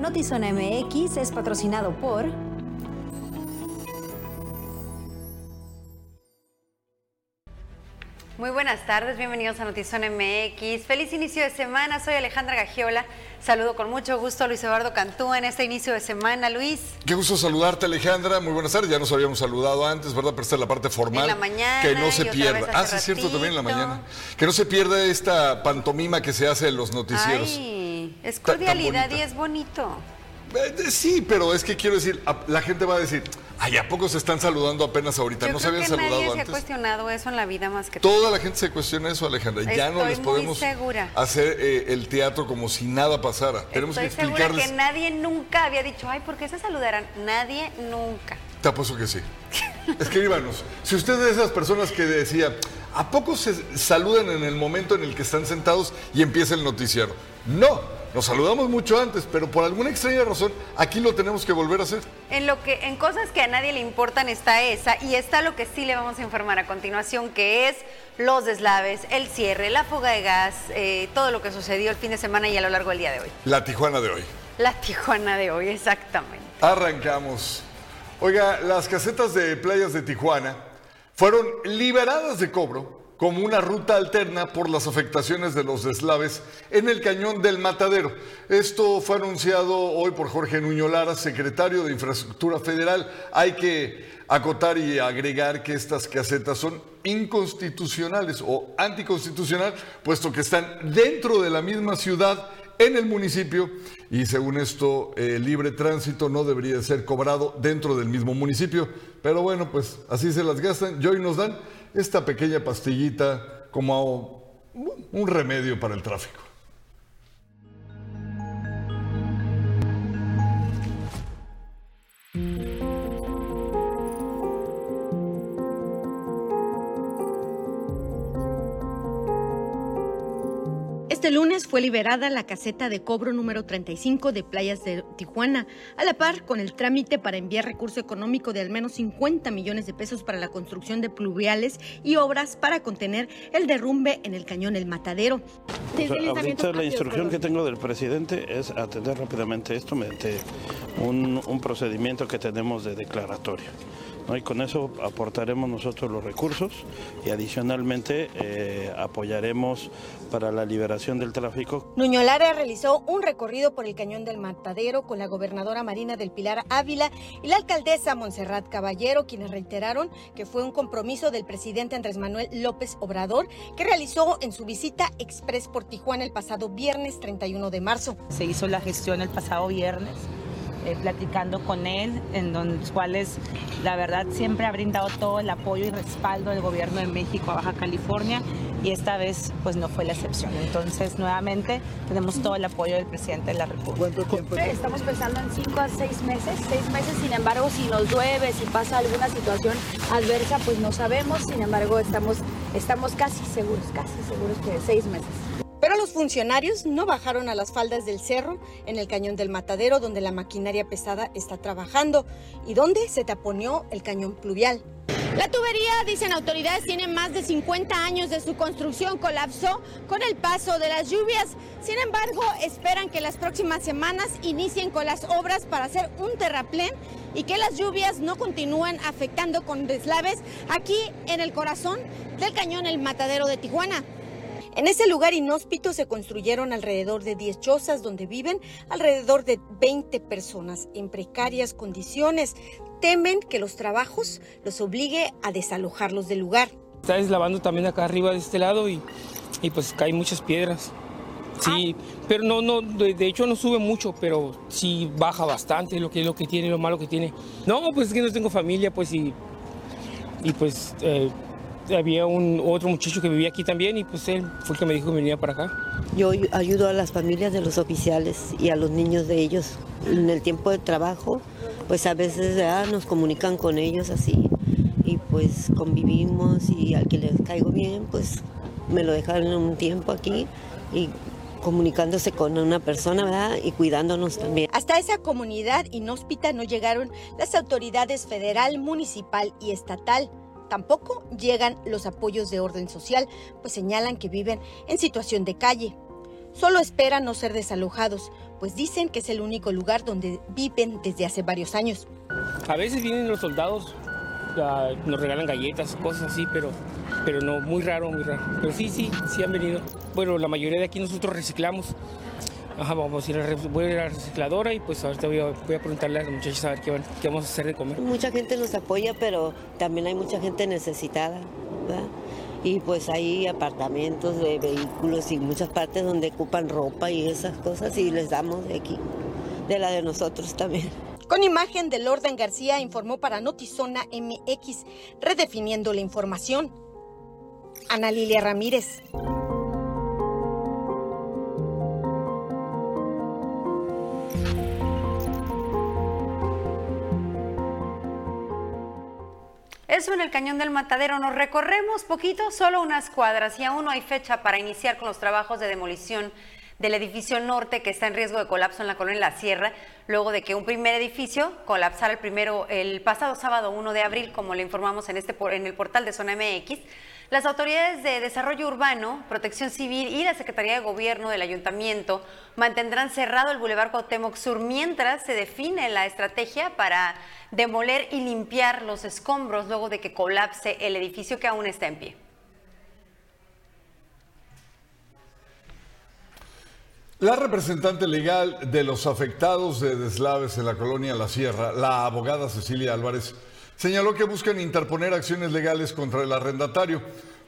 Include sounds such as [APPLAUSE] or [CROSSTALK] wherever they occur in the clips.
Notizona MX es patrocinado por... Muy buenas tardes, bienvenidos a Notizón MX. Feliz inicio de semana, soy Alejandra Gagiola. Saludo con mucho gusto a Luis Eduardo Cantú en este inicio de semana. Luis. Qué gusto saludarte, Alejandra. Muy buenas tardes. Ya nos habíamos saludado antes, ¿verdad? Pero esta es la parte formal. En la mañana. Que no se pierda. Ah, sí, es cierto, también en la mañana. Que no se pierda esta pantomima que se hace en los noticieros. Ay, es cordialidad y es bonito. Eh, Sí, pero es que quiero decir, la gente va a decir, ay, ¿a poco se están saludando apenas ahorita? Yo no se habían que nadie saludado se ha antes. cuestionado eso en la vida más que tú. Toda la gente se cuestiona eso, Alejandra. ya no Estoy les podemos segura. hacer eh, el teatro como si nada pasara. Tenemos Estoy que segura explicarles. que nadie nunca había dicho, ay, ¿por qué se saludarán? Nadie nunca. Te apuesto que sí. Escríbanos. Si usted es de esas personas que decía, ¿a poco se saludan en el momento en el que están sentados y empieza el noticiero? No, nos saludamos mucho antes, pero por alguna extraña razón aquí lo tenemos que volver a hacer. En lo que, en cosas que a nadie le importan está esa, y está lo que sí le vamos a informar a continuación, que es los deslaves, el cierre, la fuga de gas, eh, todo lo que sucedió el fin de semana y a lo largo del día de hoy. La Tijuana de hoy. La Tijuana de hoy, exactamente. Arrancamos. Oiga, las casetas de playas de Tijuana fueron liberadas de cobro como una ruta alterna por las afectaciones de los deslaves en el cañón del Matadero. Esto fue anunciado hoy por Jorge Nuño Lara, secretario de Infraestructura Federal. Hay que acotar y agregar que estas casetas son inconstitucionales o anticonstitucional, puesto que están dentro de la misma ciudad en el municipio y según esto el libre tránsito no debería ser cobrado dentro del mismo municipio. Pero bueno, pues así se las gastan y hoy nos dan esta pequeña pastillita como un remedio para el tráfico. Este lunes fue liberada la caseta de cobro número 35 de Playas de Tijuana, a la par con el trámite para enviar recurso económico de al menos 50 millones de pesos para la construcción de pluviales y obras para contener el derrumbe en el cañón El Matadero. O sea, ahorita la instrucción que tengo del presidente es atender rápidamente esto mediante un, un procedimiento que tenemos de declaratorio. ¿No? Y con eso aportaremos nosotros los recursos y adicionalmente eh, apoyaremos para la liberación del tráfico Nuño Lara realizó un recorrido por el cañón del Matadero con la gobernadora Marina del Pilar Ávila y la alcaldesa Montserrat Caballero, quienes reiteraron que fue un compromiso del presidente Andrés Manuel López Obrador que realizó en su visita express por Tijuana el pasado viernes 31 de marzo. Se hizo la gestión el pasado viernes, eh, platicando con él, en los cuales la verdad siempre ha brindado todo el apoyo y respaldo del gobierno de México a Baja California y esta vez pues no fue la excepción. Entonces nuevamente tenemos todo el apoyo del presidente de la República. Estamos pensando en 5 a 6 meses, 6 meses, sin embargo, si nos llueve, si pasa alguna situación adversa, pues no sabemos, sin embargo, estamos, estamos casi seguros, casi seguros que 6 meses. Pero los funcionarios no bajaron a las faldas del cerro en el cañón del Matadero, donde la maquinaria pesada está trabajando y donde se taponeó el cañón pluvial. La tubería, dicen autoridades, tiene más de 50 años de su construcción, colapsó con el paso de las lluvias. Sin embargo, esperan que las próximas semanas inicien con las obras para hacer un terraplén y que las lluvias no continúen afectando con deslaves aquí en el corazón del cañón El Matadero de Tijuana. En ese lugar inhóspito se construyeron alrededor de 10 chozas donde viven alrededor de 20 personas en precarias condiciones. Temen que los trabajos los obligue a desalojarlos del lugar. Está deslavando también acá arriba de este lado y, y pues caen muchas piedras. Sí, pero no, no, de, de hecho no sube mucho, pero sí baja bastante lo que lo que tiene, lo malo que tiene. No, pues es que no tengo familia, pues y, y pues eh, había un otro muchacho que vivía aquí también y pues él fue el que me dijo que venía para acá. Yo ayudo a las familias de los oficiales y a los niños de ellos. En el tiempo de trabajo, pues a veces ¿verdad? nos comunican con ellos así y pues convivimos y al que les caigo bien, pues me lo dejan un tiempo aquí y comunicándose con una persona ¿verdad? y cuidándonos también. Hasta esa comunidad inhóspita no llegaron las autoridades federal, municipal y estatal. Tampoco llegan los apoyos de orden social, pues señalan que viven en situación de calle. solo esperan no ser desalojados, pues dicen que es el único lugar donde viven desde hace varios años. A veces vienen los soldados, nos regalan galletas, cosas así, pero, pero no, muy raro, muy raro. Pero sí, sí, sí han venido. Bueno, la mayoría de aquí nosotros reciclamos. Ajá, vamos a ir a, voy a, ir a la recicladora y pues ahorita voy a, voy a preguntarle a los muchachos a ver qué, qué, vamos a hacer de comer. Mucha gente nos apoya, pero también hay mucha gente necesitada. ¿verdad? Y pues hay apartamentos de vehículos y muchas partes donde ocupan ropa y esas cosas y les damos de aquí, de la de nosotros también. Con imagen de Lorden García informó para Notizona MX, redefiniendo la información. Ana Lilia Ramírez. Eso en el Cañón del Matadero. Nos recorremos poquito, solo unas cuadras, y aún no hay fecha para iniciar con los trabajos de demolición del edificio norte que está en riesgo de colapso en la colonia La Sierra, luego de que un primer edificio colapsara el primero el pasado sábado 1 de abril, como le informamos en este en el portal de Zona MX. Las autoridades de Desarrollo Urbano, Protección Civil y la Secretaría de Gobierno del Ayuntamiento mantendrán cerrado el Boulevard Cuauhtémoc Sur mientras se define la estrategia para demoler y limpiar los escombros luego de que colapse el edificio que aún está en pie. La representante legal de los afectados de deslaves en la colonia La Sierra, la abogada Cecilia Álvarez, señaló que buscan interponer acciones legales contra el arrendatario,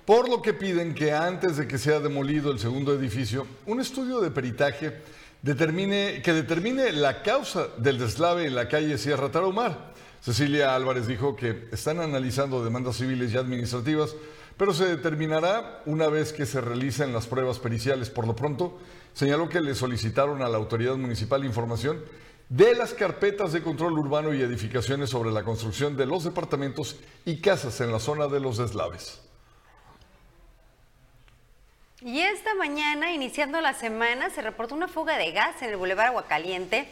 por lo que piden que antes de que sea demolido el segundo edificio, un estudio de peritaje determine, que determine la causa del deslave en la calle Sierra Tarahumar. Cecilia Álvarez dijo que están analizando demandas civiles y administrativas, pero se determinará una vez que se realicen las pruebas periciales. Por lo pronto, señaló que le solicitaron a la autoridad municipal información de las carpetas de control urbano y edificaciones sobre la construcción de los departamentos y casas en la zona de los deslaves. Y esta mañana, iniciando la semana, se reportó una fuga de gas en el Boulevard Aguacaliente.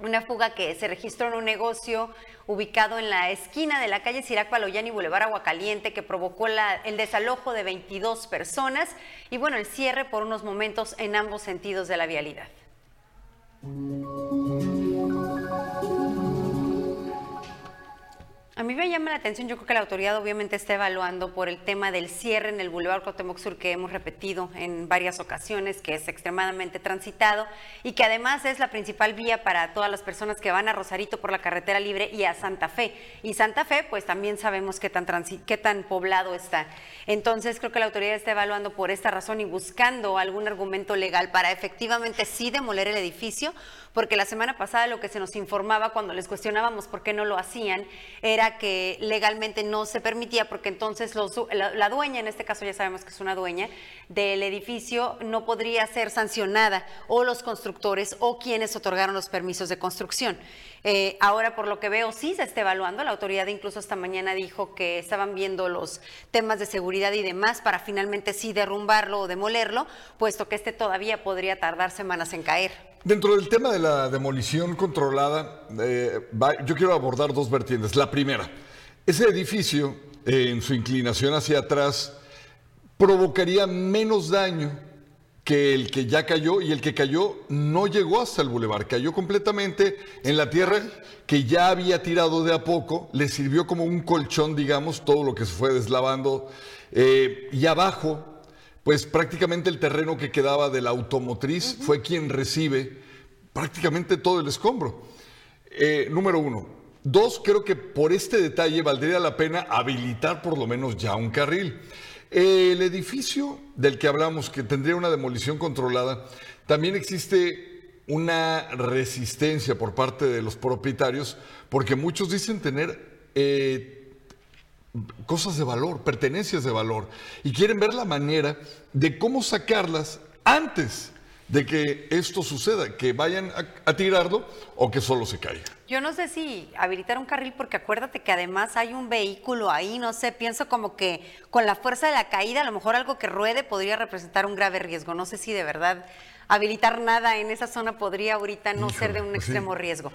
Una fuga que se registró en un negocio ubicado en la esquina de la calle Sirac Paloyán y Boulevard Aguacaliente que provocó el desalojo de 22 personas y bueno, el cierre por unos momentos en ambos sentidos de la vialidad. A mí me llama la atención, yo creo que la autoridad obviamente está evaluando por el tema del cierre en el Boulevard Cuauhtémoc Sur que hemos repetido en varias ocasiones, que es extremadamente transitado y que además es la principal vía para todas las personas que van a Rosarito por la carretera libre y a Santa Fe. Y Santa Fe, pues también sabemos qué tan, qué tan poblado está. Entonces creo que la autoridad está evaluando por esta razón y buscando algún argumento legal para efectivamente sí demoler el edificio porque la semana pasada lo que se nos informaba cuando les cuestionábamos por qué no lo hacían era que legalmente no se permitía, porque entonces la, dueña, en este caso ya sabemos que es una dueña, del edificio no podría ser sancionada, o los constructores o quienes otorgaron los permisos de construcción. Eh, ahora, por lo que veo, sí se está evaluando. La autoridad incluso esta mañana dijo que estaban viendo los temas de seguridad y demás para finalmente sí derrumbarlo o demolerlo, puesto que este todavía podría tardar semanas en caer. Dentro del tema de la demolición controlada, eh, yo quiero abordar dos vertientes. La primera, ese edificio eh, en su inclinación hacia atrás provocaría menos daño que el que ya cayó y el que cayó no llegó hasta el bulevar, cayó completamente en la tierra que ya había tirado de a poco, le sirvió como un colchón, digamos, todo lo que se fue deslavando. Eh, y abajo pues prácticamente el terreno que quedaba de la automotriz fue quien recibe prácticamente todo el escombro. Eh, número uno. Dos, creo que por este detalle valdría la pena habilitar por lo menos ya un carril. El edificio del que hablamos, que tendría una demolición controlada, también existe una resistencia por parte de los propietarios, porque muchos dicen tener eh, cosas de valor, pertenencias de valor, y quieren ver la manera de cómo sacarlas antes de que esto suceda, que vayan a, tirarlo o que solo se caiga. Yo no sé si habilitar un carril, porque acuérdate que además hay un vehículo ahí, no sé, pienso como que con la fuerza de la caída, a lo mejor algo que ruede podría representar un grave riesgo. No sé si de verdad habilitar nada en esa zona podría ahorita no ser de un pues extremo riesgo.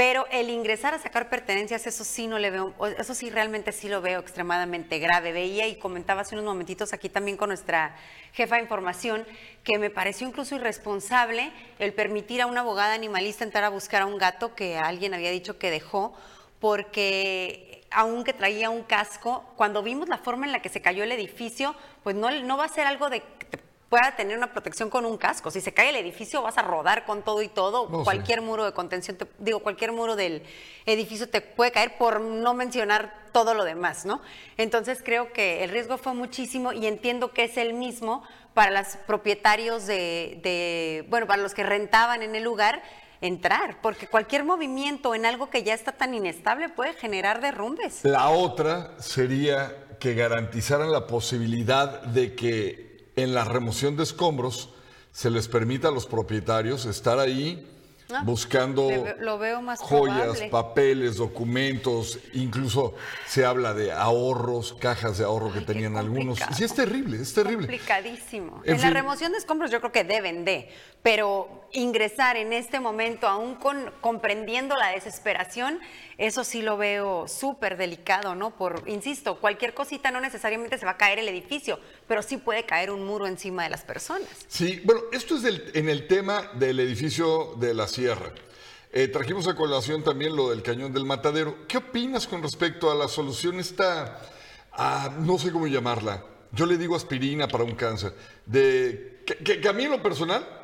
Pero el ingresar a sacar pertenencias, eso sí no le veo, eso sí realmente sí lo veo extremadamente grave. Veía y comentaba hace unos momentitos aquí también con nuestra jefa de información que me pareció incluso irresponsable el permitir a una abogada animalista entrar a buscar a un gato que alguien había dicho que dejó porque aunque traía un casco, cuando vimos la forma en la que se cayó el edificio, pues no, no va a ser algo de pueda tener una protección con un casco. Si se cae el edificio, vas a rodar con todo y todo. cualquier muro de contención, digo, cualquier muro del edificio te puede caer por no mencionar todo lo demás, ¿no? Entonces creo que el riesgo fue muchísimo y entiendo que es el mismo para los propietarios de, bueno, para los que rentaban en el lugar entrar, porque cualquier movimiento en algo que ya está tan inestable puede generar derrumbes. La otra sería que garantizaran la posibilidad de que en la remoción de escombros se les permita a los propietarios estar ahí ah, buscando joyas, papeles, documentos, incluso se habla de ahorros, cajas de ahorro que tenían algunos. Sí, es terrible, es terrible. Complicadísimo. En, la remoción de escombros yo creo que deben de, pero ingresar en este momento, aún con, comprendiendo la desesperación, eso sí lo veo súper delicado, ¿no? Por, insisto, cualquier cosita no necesariamente se va a caer el edificio, pero sí puede caer un muro encima de las personas. Sí, bueno, esto es en el tema del edificio de la Sierra. Eh, trajimos a colación también lo del cañón del matadero. ¿Qué opinas con respecto a la solución esta, no sé cómo llamarla, yo le digo aspirina para un cáncer, de que a mí en lo personal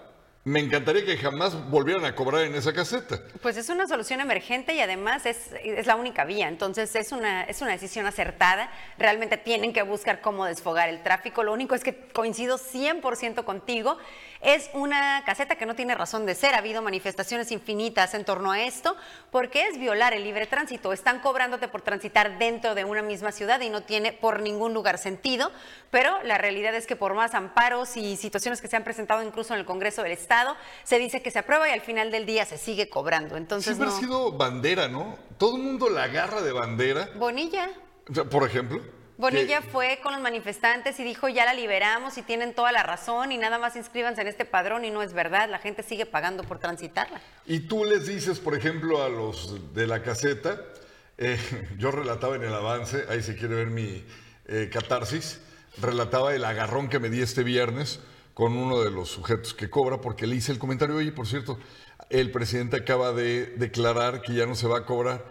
me encantaría que jamás volvieran a cobrar en esa caseta. Pues es una solución emergente y además es, es, la única vía, entonces es una, es una decisión acertada. Realmente tienen que buscar cómo desfogar el tráfico. Lo único es que coincido 100% contigo es una caseta que no tiene razón de ser. Ha habido manifestaciones infinitas en torno a esto porque es violar el libre tránsito. Están cobrándote por transitar dentro de una misma ciudad y no tiene por ningún lugar sentido. Pero la realidad es que por más amparos y situaciones que se han presentado incluso en el Congreso del Estado, se dice que se aprueba y al final del día se sigue cobrando. Entonces, Siempre ha sido bandera, ¿no? Todo el mundo la agarra de bandera. Bonilla. Por ejemplo. Bonilla fue con los manifestantes y dijo ya la liberamos y tienen toda la razón y nada más inscríbanse en este padrón y no es verdad, la gente sigue pagando por transitarla. Y tú les dices, por ejemplo, a los de la caseta, eh, [LAUGHS] yo relataba en el avance, ahí se quiere ver mi eh, catarsis, relataba el agarrón que me di este viernes con uno de los sujetos que cobra, porque le hice el comentario, oye, por cierto, el presidente acaba de declarar que ya no se va a cobrar.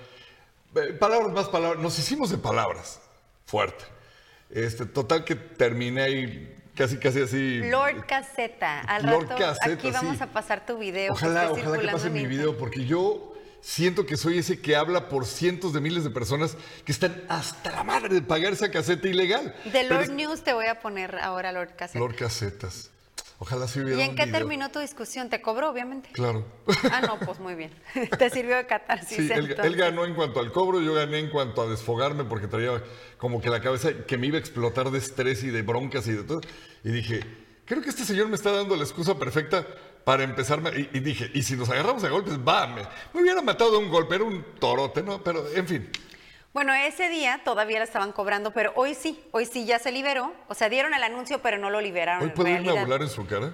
Eh, palabras más palabras, nos hicimos de palabras fuerte. Este, total que terminé ahí casi, casi así. Lord Caseta, al rato aquí vamos a pasar tu video. Ojalá, ojalá que pase mi video, porque yo siento que soy ese que habla por cientos de miles de personas que están hasta la madre de pagar esa caseta ilegal. De Lord News te voy a poner ahora Lord Caseta. Lord Casetas. Ojalá sí hubiera ¿Y en qué terminó tu discusión? ¿Te cobró, obviamente? Claro. Ah, no, pues muy bien. [LAUGHS] Te sirvió de catarsis. Sí, él, ganó en cuanto al cobro, yo gané en cuanto a desfogarme porque traía como que la cabeza que me iba a explotar de estrés y de broncas y de todo. Y dije, creo que este señor me está dando la excusa perfecta para empezarme. Y, dije, y si nos agarramos a golpes, va, me, me hubiera matado de un golpe, era un torote, ¿no? Pero, en fin. Bueno, ese día todavía la estaban cobrando, pero hoy sí, hoy sí ya se liberó. O sea, dieron el anuncio, pero no lo liberaron. ¿Hoy puede irme a volar en su cara?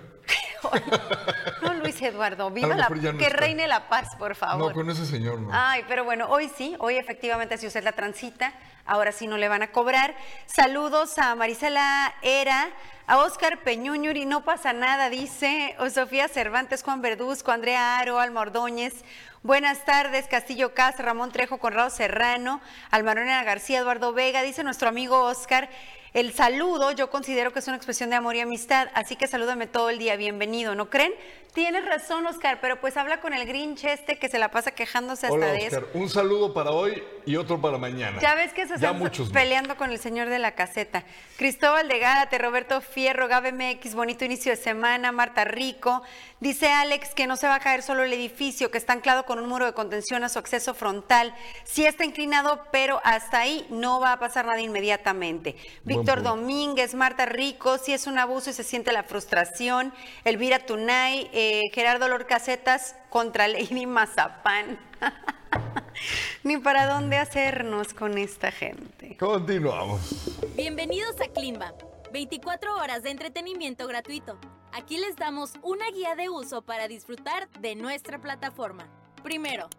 [LAUGHS] no, Luis Eduardo, viva la, que reine la paz, por favor. No, con ese señor no. Ay, pero bueno, hoy sí, hoy efectivamente si usted la transita, ahora sí no le van a cobrar. Saludos a Marisela Era, a Oscar Peñuñuri, no pasa nada, dice, o Sofía Cervantes, Juan Verduzco, Andrea Aro, Alma Ordóñez, Buenas tardes, Castillo Casa, Ramón Trejo, Conrado Serrano, Almaronera García, Eduardo Vega, dice nuestro amigo Oscar. El saludo yo considero que es una expresión de amor y amistad, así que salúdame todo el día, bienvenido, ¿no creen? Tienes razón, Oscar, pero pues habla con el Grinch este que se la pasa quejándose hasta de eso. Un saludo para hoy y otro para mañana. Ya ves que se están peleando con el señor de la caseta. Cristóbal de Gárate, Roberto Fierro, Gabe MX, bonito inicio de semana, Marta Rico. Dice Alex que no se va a caer solo el edificio, que está anclado con un muro de contención a su acceso frontal. Sí está inclinado, pero hasta ahí no va a pasar nada inmediatamente. Víctor Domínguez, Marta Rico, si es un abuso y se siente la frustración. Elvira Tunay, eh, Gerardo Lorcasetas contra Lady Mazapán. [LAUGHS] Ni para dónde hacernos con esta gente. Continuamos. Bienvenidos a Klimba. 24 horas de entretenimiento gratuito. Aquí les damos una guía de uso para disfrutar de nuestra plataforma. Primero,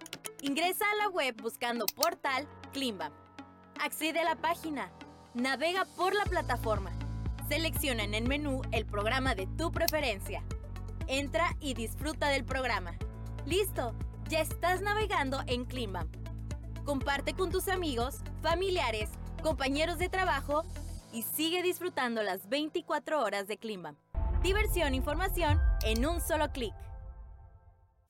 Ingresa a la web buscando portal Klimbam. Accede a la página. Navega por la plataforma. Selecciona en el menú el programa de tu preferencia. Entra y disfruta del programa. ¡Listo! Ya estás navegando en Klimbam. Comparte con tus amigos, familiares, compañeros de trabajo y sigue disfrutando las 24 horas de Klimbam. Diversión e información en un solo clic.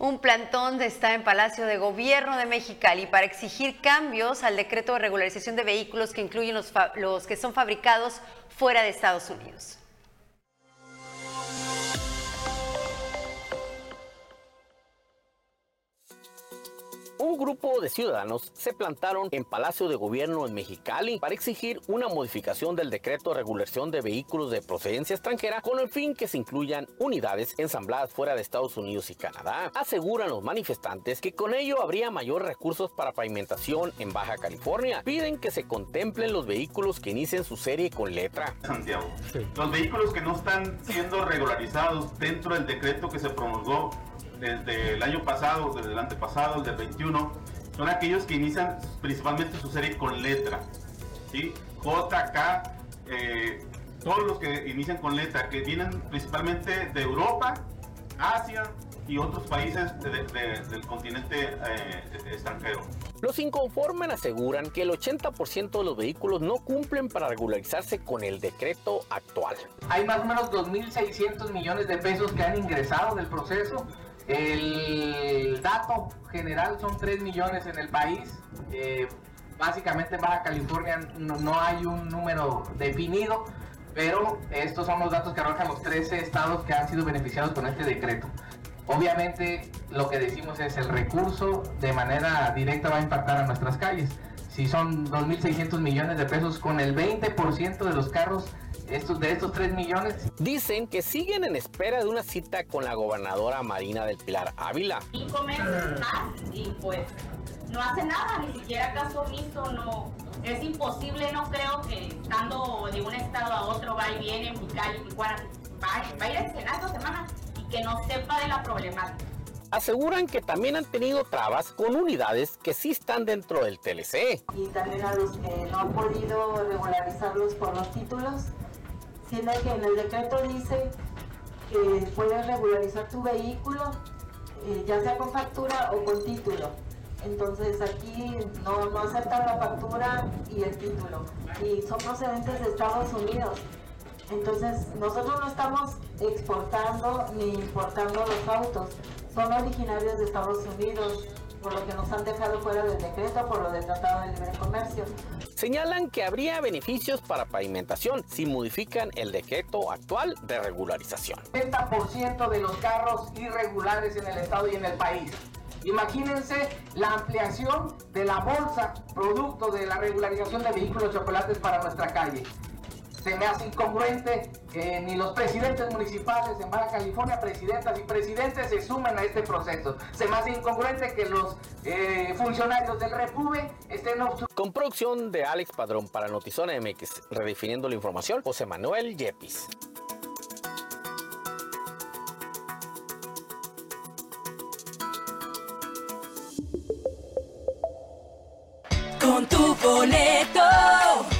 Un plantón está en Palacio de Gobierno de Mexicali para exigir cambios al decreto de regularización de vehículos que incluyen los, los que son fabricados fuera de Estados Unidos. Un grupo de ciudadanos se plantaron en Palacio de Gobierno en Mexicali para exigir una modificación del decreto de regulación de vehículos de procedencia extranjera con el fin que se incluyan unidades ensambladas fuera de Estados Unidos y Canadá. Aseguran los manifestantes que con ello habría mayor recursos para pavimentación en Baja California. Piden que se contemplen los vehículos que inicien su serie con letra. Santiago, los vehículos que no están siendo regularizados dentro del decreto que se promulgó desde el año pasado, desde el antepasado, el del 21, son aquellos que inician principalmente su serie con letra. ¿sí? J, K, eh, todos los que inician con letra, que vienen principalmente de Europa, Asia y otros países del continente eh, extranjero. Los inconformes aseguran que el 80% de los vehículos no cumplen para regularizarse con el decreto actual. Hay más o menos 2.600 millones de pesos que han ingresado del proceso el dato general son 3 millones en el país. Eh, básicamente en Baja California no, hay un número definido, pero estos son los datos que arrojan los 13 estados que han sido beneficiados con este decreto. Obviamente lo que decimos es el recurso de manera directa va a impactar a nuestras calles. Si son 2.600 millones de pesos con el 20% de los carros estos, de estos 3 millones. Dicen que siguen en espera de una cita con la gobernadora Marina del Pilar Ávila. Cinco meses más y pues no hace nada, ni siquiera caso omiso, no. Es imposible, no creo que estando de un estado a otro va y viene, en Mexicali, Tijuana, va, va a ir a dos semanas y que no sepa de la problemática aseguran que también han tenido trabas con unidades que sí están dentro del TLC. Y también a los que no han podido regularizarlos por los títulos, siendo que en el decreto dice que puedes regularizar tu vehículo, eh, ya sea con factura o con título. Entonces aquí no, no aceptan la factura y el título. Y son procedentes de Estados Unidos. Entonces nosotros no estamos exportando ni importando los autos. Son originarios de Estados Unidos por lo que nos han dejado fuera del decreto por lo del Tratado de Libre Comercio. Señalan que habría beneficios para pavimentación si modifican el decreto actual de regularización. 70% de los carros irregulares en el estado y en el país. Imagínense la ampliación de la bolsa producto de la regularización de vehículos chocolates para nuestra calle se me hace incongruente que ni los presidentes municipales en Baja California, presidentas y presidentes se sumen a este proceso. Se me hace incongruente que los eh, funcionarios del Repube estén Con producción de Alex Padrón para Notizona MX, redefiniendo la información, José Manuel Yepis. Con tu boleto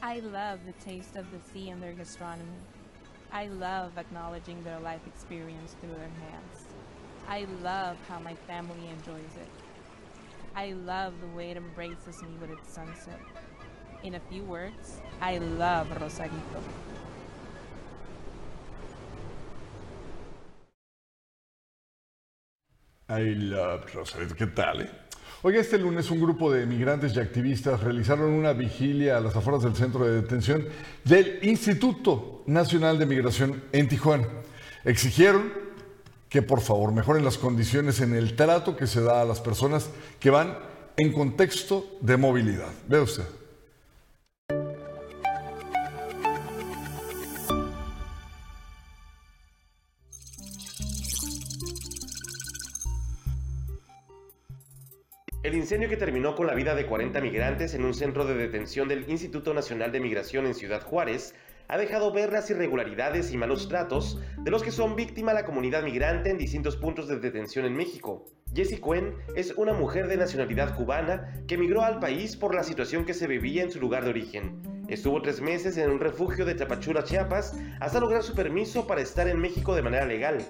I love the taste of the sea and their gastronomy. I love acknowledging their life experience through their hands. I love how my family enjoys it. I love the way it embraces me with its sunset. In a few words, I love Rosarito. I love Rosarito. ¿Qué tal? Eh? Oiga, este lunes un grupo de migrantes y activistas realizaron una vigilia a las afueras del centro de detención del Instituto Nacional de Migración en Tijuana. Exigieron que por favor mejoren las condiciones en el trato que se da a las personas que van en contexto de movilidad. Ve usted. El incendio que terminó con la vida de 40 migrantes en un centro de detención del Instituto Nacional de Migración en Ciudad Juárez ha dejado ver las irregularidades y malos tratos de los que son víctima la comunidad migrante en distintos puntos de detención en México. Jessie Cuen es una mujer de nacionalidad cubana que emigró al país por la situación que se vivía en su lugar de origen. Estuvo tres meses en un refugio de Tapachula, Chiapas, hasta lograr su permiso para estar en México de manera legal.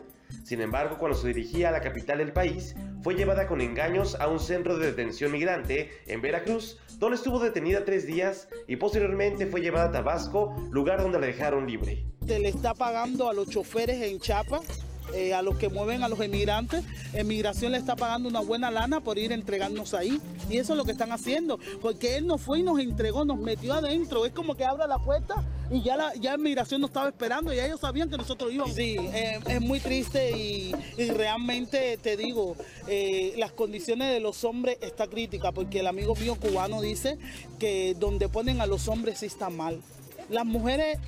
Sin embargo, cuando se dirigía a la capital del país, fue llevada con engaños a un centro de detención migrante en Veracruz, donde estuvo detenida tres días y posteriormente fue llevada a Tabasco, lugar donde la dejaron libre. Se le está pagando a los choferes en Chiapas eh, a los que mueven a los emigrantes. Emigración le está pagando una buena lana por ir a entregarnos ahí. Y eso es lo que están haciendo. Porque él nos fue y nos entregó, nos metió adentro. Es como que abre la puerta y ya la ya Emigración nos estaba esperando. Y ellos sabían que nosotros íbamos. Sí, eh, es muy triste y, realmente te digo, eh, las condiciones de los hombres está crítica. Porque el amigo mío cubano dice que donde ponen a los hombres sí está mal. Las mujeres,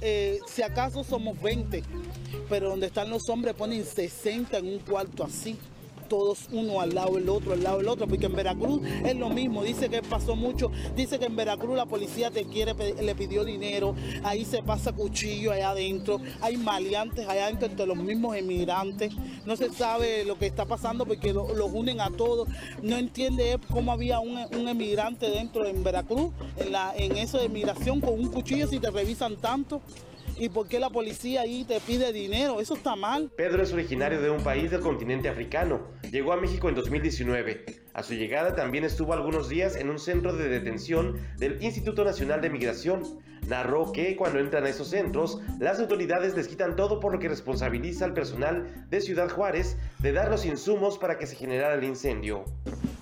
si acaso somos 20, pero donde están los hombres ponen 60 en un cuarto así todos uno al lado del otro, al lado del otro, porque en Veracruz es lo mismo, dice que pasó mucho, dice que en Veracruz la policía te quiere, le pidió dinero, ahí se pasa cuchillo allá adentro, hay maleantes allá adentro entre los mismos emigrantes, no se sabe lo que está pasando porque los unen a todos, no entiende cómo había un, emigrante dentro en Veracruz, en, la, en eso de migración con un cuchillo si te revisan tanto. ¿Y por qué la policía ahí te pide dinero? Eso está mal. Pedro es originario de un país del continente africano. Llegó a México en 2019. A su llegada también estuvo algunos días en un centro de detención del Instituto Nacional de Migración. Narró que cuando entran a esos centros, las autoridades les quitan todo por lo que responsabiliza al personal de Ciudad Juárez de dar los insumos para que se generara el incendio.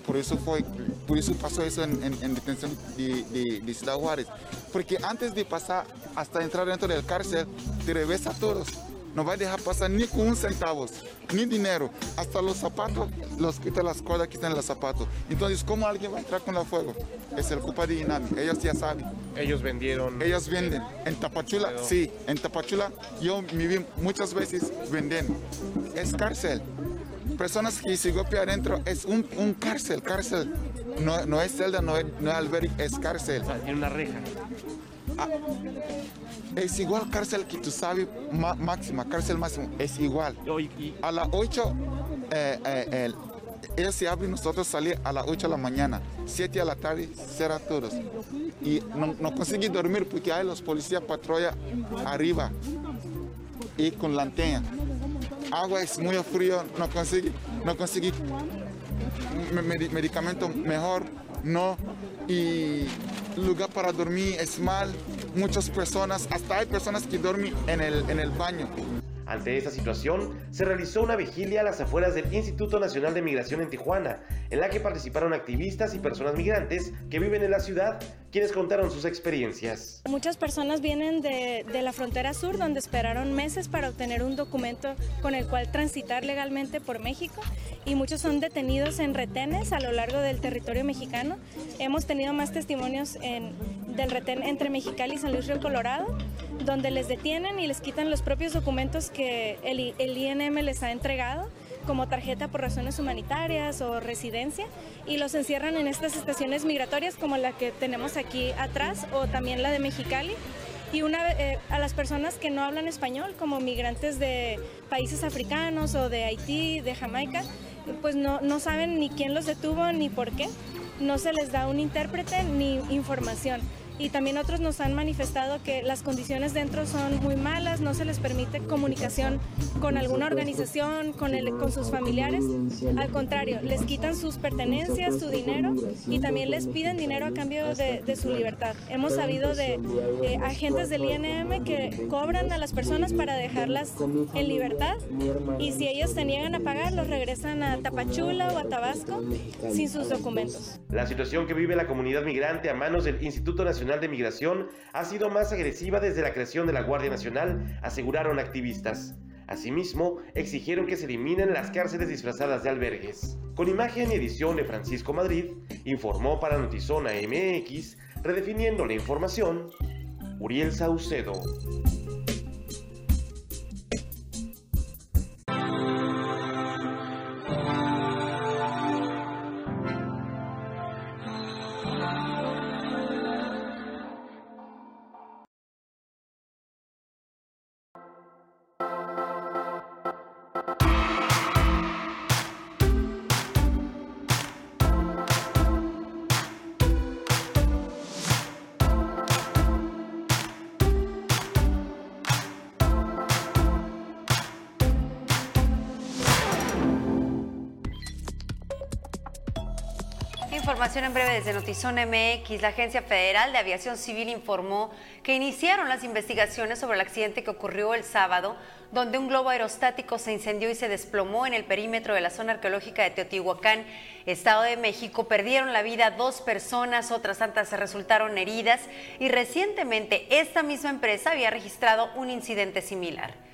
Por eso fue, por eso pasó eso en, detención de, de Ciudad Juárez. Porque antes de pasar hasta entrar dentro del cárcel, te revesa a todos. No va a dejar pasar ni con un centavo, ni dinero. Hasta los zapatos, los quita las cuerdas, quitan los zapatos. Entonces, ¿cómo alguien va a entrar con la fuego? Es el culpa de Inami. Ellos ya saben. Ellos vendieron. Ellos venden. En Tapachula, sí. En Tapachula, yo me vi muchas veces venden. Es cárcel. Personas que se golpean adentro, es un, un cárcel, cárcel. No, no es celda, no es, no es albergue, es cárcel. en una reja. Ah, es igual cárcel que tú sabes, máxima, cárcel máxima, es igual. A las 8, eh, eh, se abren, nosotros salimos a las 8 de la mañana, 7 de la tarde, cierra todos. Y no, no dormir porque hay los policías patrulla arriba y con lanterna. Agua es muy frío, no conseguí, no conseguí medicamento mejor, no. Y lugar para dormir es mal. Muchas personas, hasta hay personas que duermen en el, en el baño. Ante esta situación, se realizó una vigilia a las afueras del Instituto Nacional de Migración en Tijuana, en la que participaron activistas y personas migrantes que viven en la ciudad, quienes contaron sus experiencias. Muchas personas vienen de, de la frontera sur, donde esperaron meses para obtener un documento con el cual transitar legalmente por México, y muchos son detenidos en retenes a lo largo del territorio mexicano. Hemos tenido más testimonios en, del retén entre Mexicali y San Luis Río Colorado, donde les detienen y les quitan los propios documentos que el, el INM les ha entregado como tarjeta por razones humanitarias o residencia y los encierran en estas estaciones migratorias como la que tenemos aquí atrás o también la de Mexicali. Y eh, a las personas que no hablan español, como migrantes de países africanos o de Haití, de Jamaica, pues no, no saben ni quién los detuvo ni por qué. No se les da un intérprete ni información y también otros nos han manifestado que las condiciones dentro son muy malas, no se les permite comunicación con alguna organización, con, el, con sus familiares. Al contrario, les quitan sus pertenencias, su dinero y también les piden dinero a cambio de, de su libertad. Hemos sabido de eh, agentes del INM que cobran a las personas para dejarlas en libertad y si ellos se niegan a pagar, los regresan a Tapachula o a Tabasco sin sus documentos. La situación que vive la comunidad migrante a manos del Instituto Nacional de Migración ha sido más agresiva desde la creación de la Guardia Nacional, aseguraron activistas. Asimismo, exigieron que se eliminen las cárceles disfrazadas de albergues. Con imagen y edición de Francisco Madrid, informó para Notizona MX, redefiniendo la información, Uriel Saucedo. Información en breve desde Notizón MX. La Agencia Federal de Aviación Civil informó que iniciaron las investigaciones sobre el accidente que ocurrió el sábado, donde un globo aerostático se incendió y se desplomó en el perímetro de la zona arqueológica de Teotihuacán, Estado de México. Perdieron la vida dos personas, otras tantas resultaron heridas y recientemente esta misma empresa había registrado un incidente similar.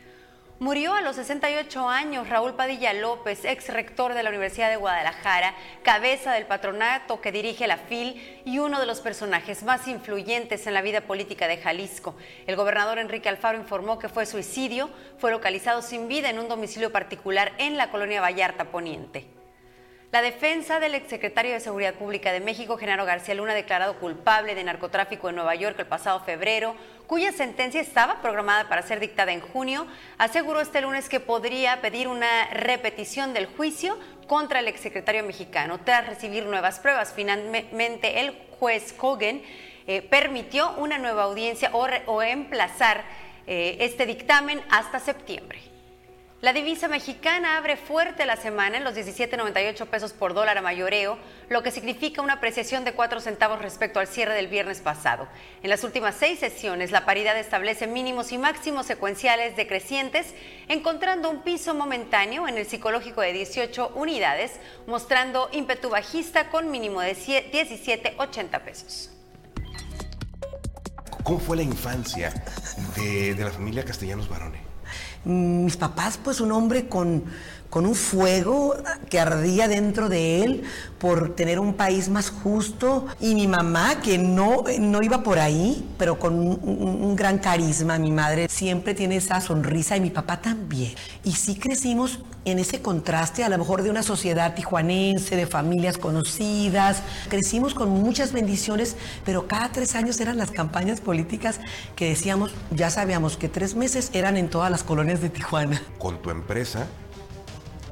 Murió a los 68 años Raúl Padilla López, ex rector de la Universidad de Guadalajara, cabeza del patronato que dirige la FIL y uno de los personajes más influyentes en la vida política de Jalisco. El gobernador Enrique Alfaro informó que fue suicidio, fue localizado sin vida en un domicilio particular en la colonia Vallarta Poniente. La defensa del exsecretario de Seguridad Pública de México, Genaro García Luna, declarado culpable de narcotráfico en Nueva York el pasado febrero, cuya sentencia estaba programada para ser dictada en junio, aseguró este lunes que podría pedir una repetición del juicio contra el exsecretario mexicano tras recibir nuevas pruebas. Finalmente, el juez Cogen eh, permitió una nueva audiencia o, emplazar eh, este dictamen hasta septiembre. La divisa mexicana abre fuerte la semana en los 17.98 pesos por dólar a mayoreo, lo que significa una apreciación de 4 centavos respecto al cierre del viernes pasado. En las últimas seis sesiones, la paridad establece mínimos y máximos secuenciales decrecientes, encontrando un piso momentáneo en el psicológico de 18 unidades, mostrando ímpetu bajista con mínimo de 17.80 pesos. ¿Cómo fue la infancia de, la familia Castellanos Barone? Mis papás, pues un hombre con, con un fuego que ardía dentro de él por tener un país más justo y mi mamá que no, no iba por ahí, pero con un, gran carisma. Mi madre siempre tiene esa sonrisa y mi papá también. Y sí crecimos en ese contraste a lo mejor de una sociedad tijuanense, de familias conocidas. Crecimos con muchas bendiciones, pero cada tres años eran las campañas políticas que decíamos, ya sabíamos que tres meses eran en todas las colonias de Tijuana. Con tu empresa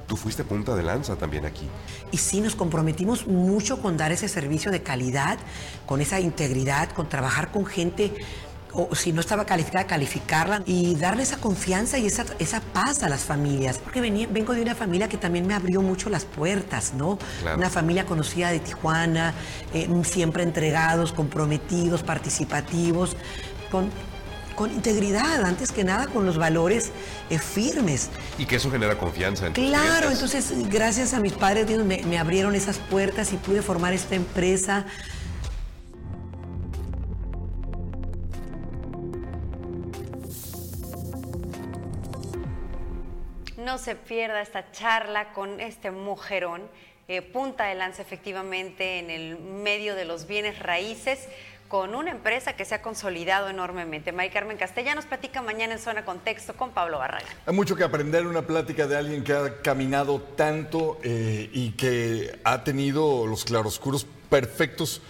tú fuiste punta de lanza también aquí. Y sí, nos comprometimos mucho con dar ese servicio de calidad, con esa integridad, con trabajar con gente o si no estaba calificada, calificarla y darle esa confianza y esa, esa paz a las familias. Porque vengo de una familia que también me abrió mucho las puertas, ¿no? Una familia conocida de Tijuana, eh, siempre entregados, comprometidos, participativos, con con integridad, antes que nada con los valores eh, firmes. Y que eso genera confianza en Claro, entonces gracias a mis padres me, me abrieron esas puertas y pude formar esta empresa. No se pierda esta charla con este mujerón, eh, punta de lanza efectivamente en el medio de los bienes raíces con una empresa que se ha consolidado enormemente. Mari Carmen Castellanos platica mañana en Zona Contexto con Pablo Barragán. Hay mucho que aprender, una plática de alguien que ha caminado tanto eh, y que ha tenido los claroscuros perfectos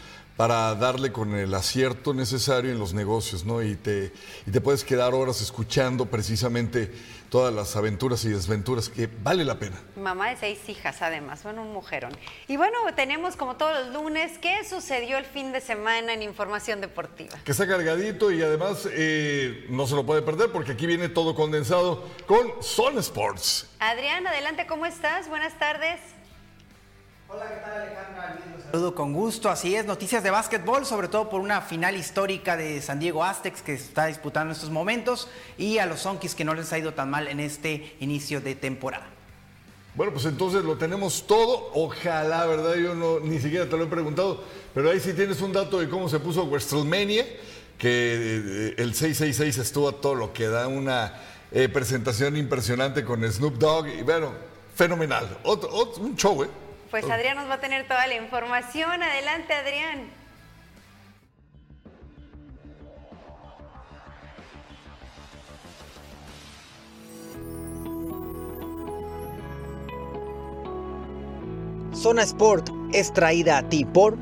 para darle con el acierto necesario en los negocios, ¿no? Y te, y te puedes quedar horas escuchando precisamente todas las aventuras y desventuras que vale la pena. Mamá de seis hijas, además, bueno, un mujerón. Y bueno, tenemos como todos los lunes, ¿qué sucedió el fin de semana en Información Deportiva? Que está cargadito y además eh, no se lo puede perder porque aquí viene todo condensado con Son Sports. Adrián, adelante, ¿cómo estás? Buenas tardes. Hola, ¿qué tal Alejandra? Saludo con gusto, así es, noticias de básquetbol, sobre todo por una final histórica de San Diego Aztecs que se está disputando en estos momentos y a los Sonkis que no les ha ido tan mal en este inicio de temporada. Bueno, pues entonces lo tenemos todo. Ojalá, ¿verdad? Yo no, ni siquiera te lo he preguntado, pero ahí sí tienes un dato de cómo se puso WrestleMania, que eh, el 666 estuvo a todo lo que da una eh, presentación impresionante con Snoop Dogg y bueno, fenomenal. Otro, otro- un show, ¿eh? Pues Adrián nos va a tener toda la información. Adelante, Adrián. Zona Sport es traída a ti por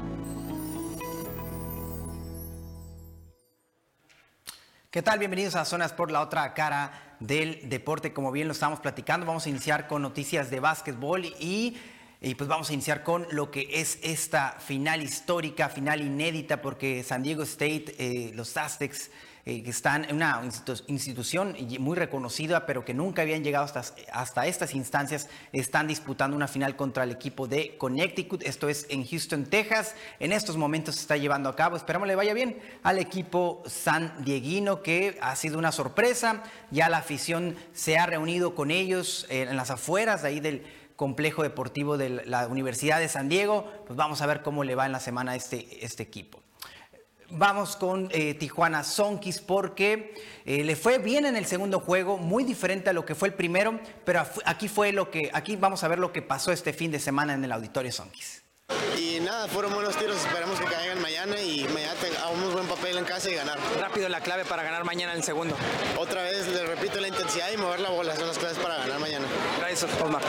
¿Qué tal? Bienvenidos a Zonas por la otra cara del deporte. Como bien lo estamos platicando, vamos a iniciar con noticias de básquetbol y, y pues vamos a iniciar con lo que es esta final histórica, final inédita, porque San Diego State, eh, los Aztecs, eh, que están en una institu- institución muy reconocida, pero que nunca habían llegado hasta, hasta estas instancias, están disputando una final contra el equipo de Connecticut. Esto es en Houston, Texas. En estos momentos se está llevando a cabo. Esperamos le vaya bien al equipo san dieguino, que ha sido una sorpresa. Ya la afición se ha reunido con ellos eh, en las afueras de ahí del complejo deportivo de la Universidad de San Diego. Pues vamos a ver cómo le va en la semana a este, este equipo. Vamos con eh, Tijuana Sonkis porque eh, le fue bien en el segundo juego, muy diferente a lo que fue el primero, pero aquí fue lo que, aquí vamos a ver lo que pasó este fin de semana en el Auditorio Sonkis. Y nada, fueron buenos tiros, esperamos que caigan mañana y mañana hagamos buen papel en casa y ganar. Rápido la clave para ganar mañana en el segundo. Otra vez, les repito, la intensidad y mover la bola son las claves para ganar mañana. Gracias, Osmar.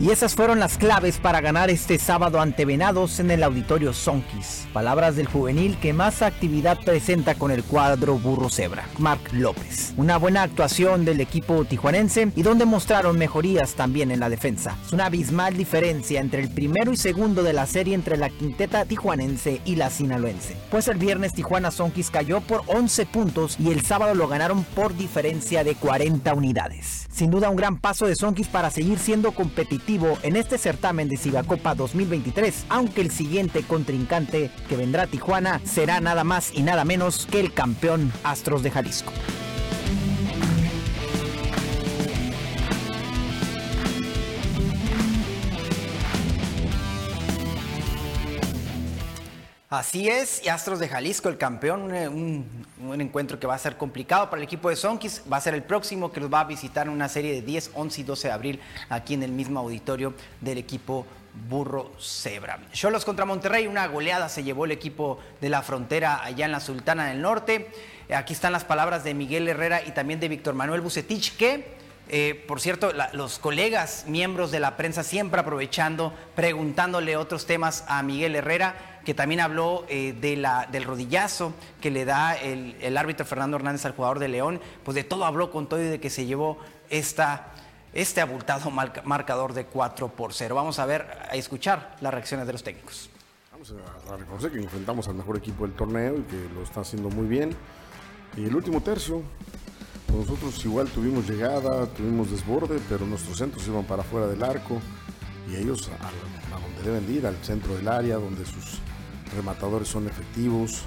Y esas fueron las claves para ganar este sábado ante Venados en el Auditorio Sonkis. Palabras del juvenil que más actividad presenta con el cuadro Burro Cebra, Marc López. Una buena actuación del equipo tijuanense y donde mostraron mejorías también en la defensa. Es una abismal diferencia entre el primero y segundo de la serie entre la quinteta tijuanense y la sinaloense. Pues el viernes Tijuana Sonkis cayó por 11 puntos y el sábado lo ganaron por diferencia de 40 unidades. Sin duda un gran paso de Sonkis para seguir siendo competitivo en este certamen de Cibacopa 2023, aunque el siguiente contrincante que vendrá a Tijuana será nada más y nada menos que el campeón Astros de Jalisco. Así es, y Astros de Jalisco, el campeón, un, un- encuentro que va a ser complicado para el equipo de Sonkis, va a ser el próximo que los va a visitar en una serie de 10, 11 y 12 de abril aquí en el mismo auditorio del equipo Burro Cebra. Cholos contra Monterrey, una goleada se llevó el equipo de la frontera allá en la Sultana del Norte. Eh, Aquí están las palabras de Miguel Herrera y también de Víctor Manuel Bucetich, que eh, por cierto, los colegas, miembros de la prensa, siempre aprovechando, preguntándole otros temas a Miguel Herrera, que también habló eh, de la, del rodillazo que le da el, el árbitro Fernando Hernández al jugador de León. Pues de todo habló con todo y de que se llevó esta, este abultado marca- marcador de 4 por 0. Vamos a ver, a escuchar las reacciones de los técnicos. Vamos a, a reconocer que enfrentamos al mejor equipo del torneo y que lo está haciendo muy bien. Y el último tercio, pues nosotros igual tuvimos llegada, tuvimos desborde, pero nuestros centros iban para afuera del arco y ellos a, a donde deben de ir, al centro del área, donde sus rematadores son efectivos.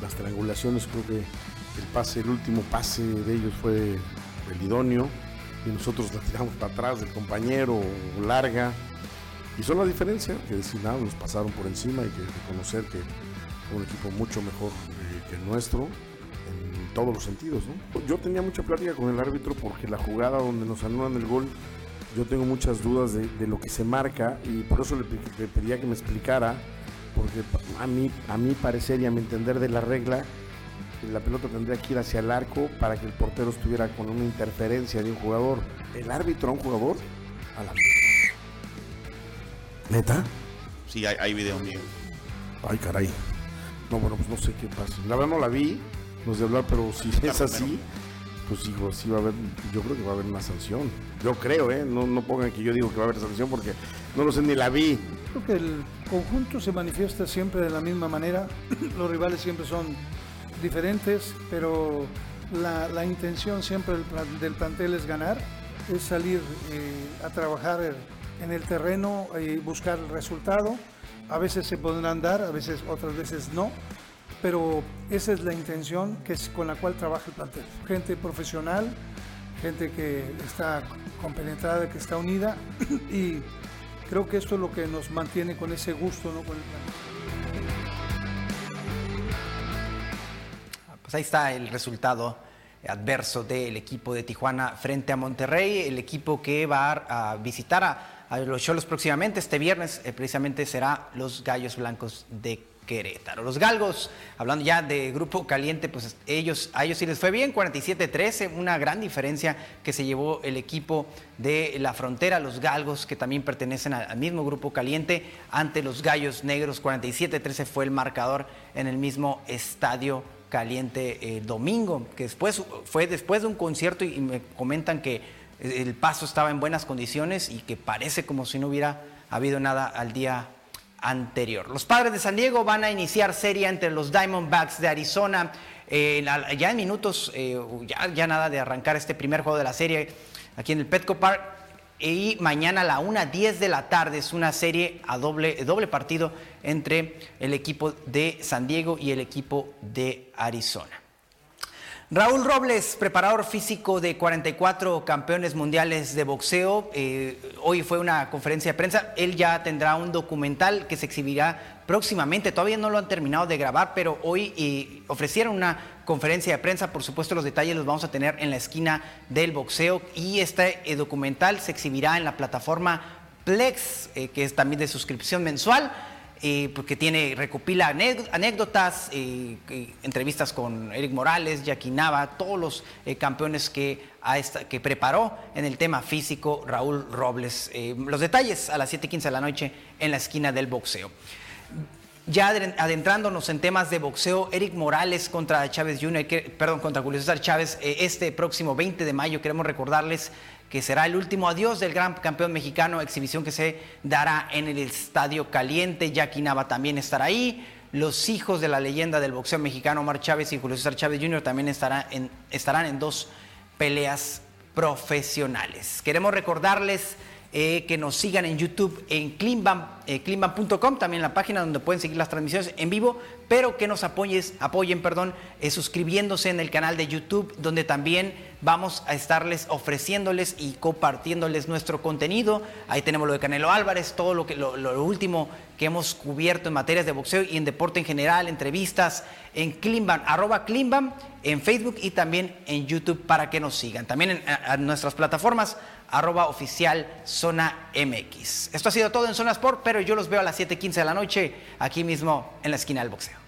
Las triangulaciones, creo que el pase, el último pase de ellos fue el idóneo y nosotros la tiramos para atrás del compañero larga. Y son la diferencia, que decir, nada, nos pasaron por encima y que reconocer que fue un equipo mucho mejor eh, que el nuestro en todos los sentidos. Yo tenía mucha plática con el árbitro porque la jugada donde nos anulan el gol, yo tengo muchas dudas de, lo que se marca y por eso le pedía que me explicara, porque a mí, a mi parecer y a mi entender de la regla, la pelota tendría que ir hacia el arco para que el portero estuviera con una interferencia de un jugador. El árbitro a un jugador a la... ¿Neta? Sí, hay, hay video mío. Ay, caray. No, bueno, pues no sé qué pasa. La verdad no la vi, no sé hablar, pero si es así, pues hijo, sí va a haber, yo creo que va a haber una sanción. Yo creo, ¿eh? No, no pongan que yo digo que va a haber sanción porque no lo sé ni la vi. Creo que el conjunto se manifiesta siempre de la misma manera. [CLEARS THROAT] Los rivales siempre son diferentes, pero la, intención siempre del plantel es ganar, es salir eh, a trabajar en el terreno y buscar el resultado. A veces se podrán dar, a veces otras veces no, pero esa es la intención que es con la cual trabaja el plantel. Gente profesional, gente que está compenetrada, que está unida [CLEARS THROAT] y creo que esto es lo que nos mantiene con ese gusto ¿no? plantel. Pues ahí está el resultado adverso del equipo de Tijuana frente a Monterrey, el equipo que va a visitar a, a los Cholos próximamente. Este viernes eh, precisamente será los Gallos Blancos de Querétaro. Los Galgos, hablando ya de grupo caliente, pues ellos, a ellos sí les fue bien, 47-13, una gran diferencia que se llevó el equipo de la frontera, los Galgos, que también pertenecen al, mismo grupo caliente, ante los Gallos Negros, 47-13 fue el marcador en el mismo estadio caliente el domingo, que después fue después de un concierto y, y me comentan que el paso estaba en buenas condiciones y que parece como si no hubiera habido nada al día anterior. Los padres de San Diego van a iniciar serie entre los Diamondbacks de Arizona. eh, ya en minutos, eh, ya, ya nada de arrancar este primer juego de la serie aquí en el Petco Park. Y mañana a la 1.10 de la tarde es una serie a doble, doble partido entre el equipo de San Diego y el equipo de Arizona. Raúl Robles, preparador físico de 44 campeones mundiales de boxeo, eh, hoy fue una conferencia de prensa. Él ya tendrá un documental que se exhibirá próximamente. Todavía no lo han terminado de grabar, pero hoy eh, ofrecieron una conferencia de prensa. Por supuesto, los detalles los vamos a tener en la esquina del boxeo. Y este eh, documental se exhibirá en la plataforma Plex, que es también de suscripción mensual eh, porque tiene, recopila anécd- anécdotas, eh, entrevistas con Eric Morales, Jackie Nava, todos los eh, campeones que, preparó en el tema físico Raúl Robles. Los detalles a las 7:15 de la noche en la esquina del boxeo. Ya adentrándonos en temas de boxeo, Eric Morales contra Chávez Jr., perdón, contra Julio César Chávez, este próximo 20 de mayo queremos recordarles que será el último adiós del gran campeón mexicano, exhibición que se dará en el Estadio Caliente. Jackie Nava también estará ahí. Los hijos de la leyenda del boxeo mexicano, Omar Chávez y Julio César Chávez Jr., también estará en- estarán en dos peleas profesionales. Queremos recordarles eh, que nos sigan en YouTube, en Cleanbam, eh, cleanbam.com, también la página donde pueden seguir las transmisiones en vivo, pero que nos apoyes, apoyen perdón, eh, suscribiéndose en el canal de YouTube, donde también vamos a estarles ofreciéndoles y compartiéndoles nuestro contenido. Ahí tenemos lo de Canelo Álvarez, todo lo, que, lo, último que hemos cubierto en materias de boxeo y en deporte en general, entrevistas en Cleanbam, arroba Cleanbam, en Facebook y también en YouTube para que nos sigan. También en nuestras plataformas, arroba oficial Zona MX. Esto ha sido todo en Zona Sport, pero yo los veo a las 7.15 de la noche aquí mismo en la esquina del boxeo.